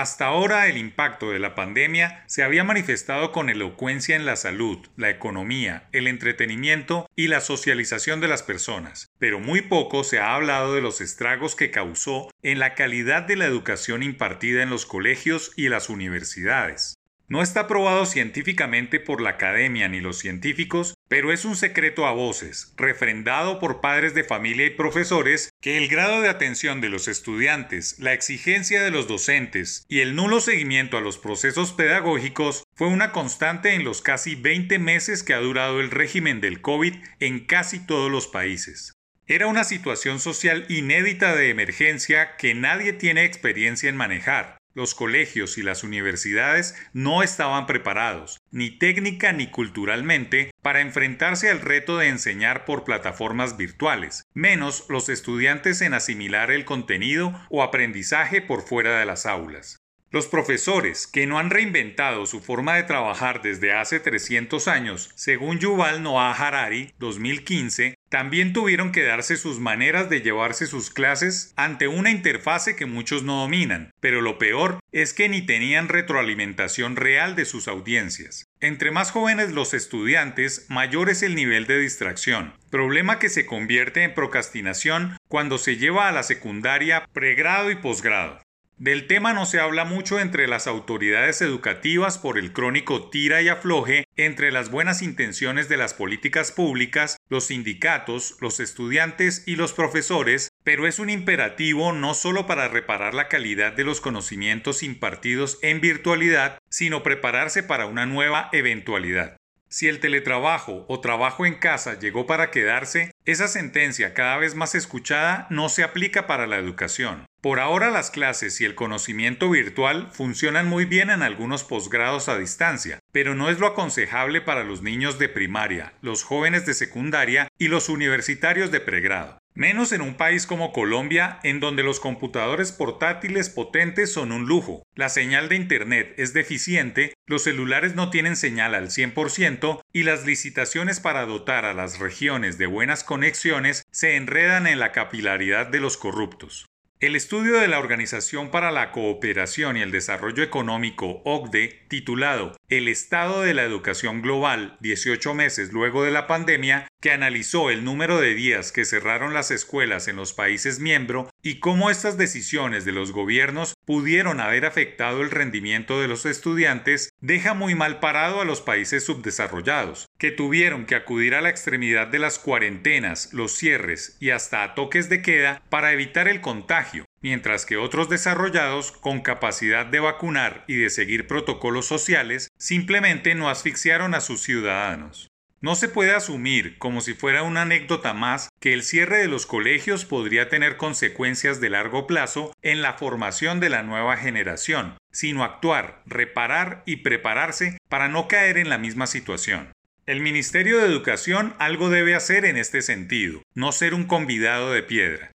Hasta ahora el impacto de la pandemia se había manifestado con elocuencia en la salud, la economía, el entretenimiento y la socialización de las personas, pero muy poco se ha hablado de los estragos que causó en la calidad de la educación impartida en los colegios y las universidades. No está probado científicamente por la academia ni los científicos, pero es un secreto a voces, refrendado por padres de familia y profesores, que el grado de atención de los estudiantes, la exigencia de los docentes y el nulo seguimiento a los procesos pedagógicos fue una constante en los casi 20 meses que ha durado el régimen del COVID en casi todos los países. Era una situación social inédita de emergencia que nadie tiene experiencia en manejar, los colegios y las universidades no estaban preparados, ni técnica ni culturalmente, para enfrentarse al reto de enseñar por plataformas virtuales, menos los estudiantes en asimilar el contenido o aprendizaje por fuera de las aulas. Los profesores, que no han reinventado su forma de trabajar desde hace 300 años, según Yuval Noah Harari 2015, también tuvieron que darse sus maneras de llevarse sus clases ante una interfase que muchos no dominan, pero lo peor es que ni tenían retroalimentación real de sus audiencias. Entre más jóvenes los estudiantes, mayor es el nivel de distracción, problema que se convierte en procrastinación cuando se lleva a la secundaria, pregrado y posgrado. Del tema no se habla mucho entre las autoridades educativas por el crónico tira y afloje entre las buenas intenciones de las políticas públicas, los sindicatos, los estudiantes y los profesores, pero es un imperativo no solo para reparar la calidad de los conocimientos impartidos en virtualidad, sino prepararse para una nueva eventualidad. Si el teletrabajo o trabajo en casa llegó para quedarse, esa sentencia cada vez más escuchada no se aplica para la educación. Por ahora las clases y el conocimiento virtual funcionan muy bien en algunos posgrados a distancia, pero no es lo aconsejable para los niños de primaria, los jóvenes de secundaria y los universitarios de pregrado. Menos en un país como Colombia, en donde los computadores portátiles potentes son un lujo, la señal de Internet es deficiente, los celulares no tienen señal al 100% y las licitaciones para dotar a las regiones de buenas conexiones se enredan en la capilaridad de los corruptos. El estudio de la Organización para la Cooperación y el Desarrollo Económico, OCDE, titulado El Estado de la Educación Global 18 meses luego de la pandemia, que analizó el número de días que cerraron las escuelas en los países miembros y cómo estas decisiones de los gobiernos pudieron haber afectado el rendimiento de los estudiantes, deja muy mal parado a los países subdesarrollados, que tuvieron que acudir a la extremidad de las cuarentenas, los cierres y hasta a toques de queda para evitar el contagio, mientras que otros desarrollados, con capacidad de vacunar y de seguir protocolos sociales, simplemente no asfixiaron a sus ciudadanos. No se puede asumir, como si fuera una anécdota más, que el cierre de los colegios podría tener consecuencias de largo plazo en la formación de la nueva generación, sino actuar, reparar y prepararse para no caer en la misma situación. El Ministerio de Educación algo debe hacer en este sentido, no ser un convidado de piedra.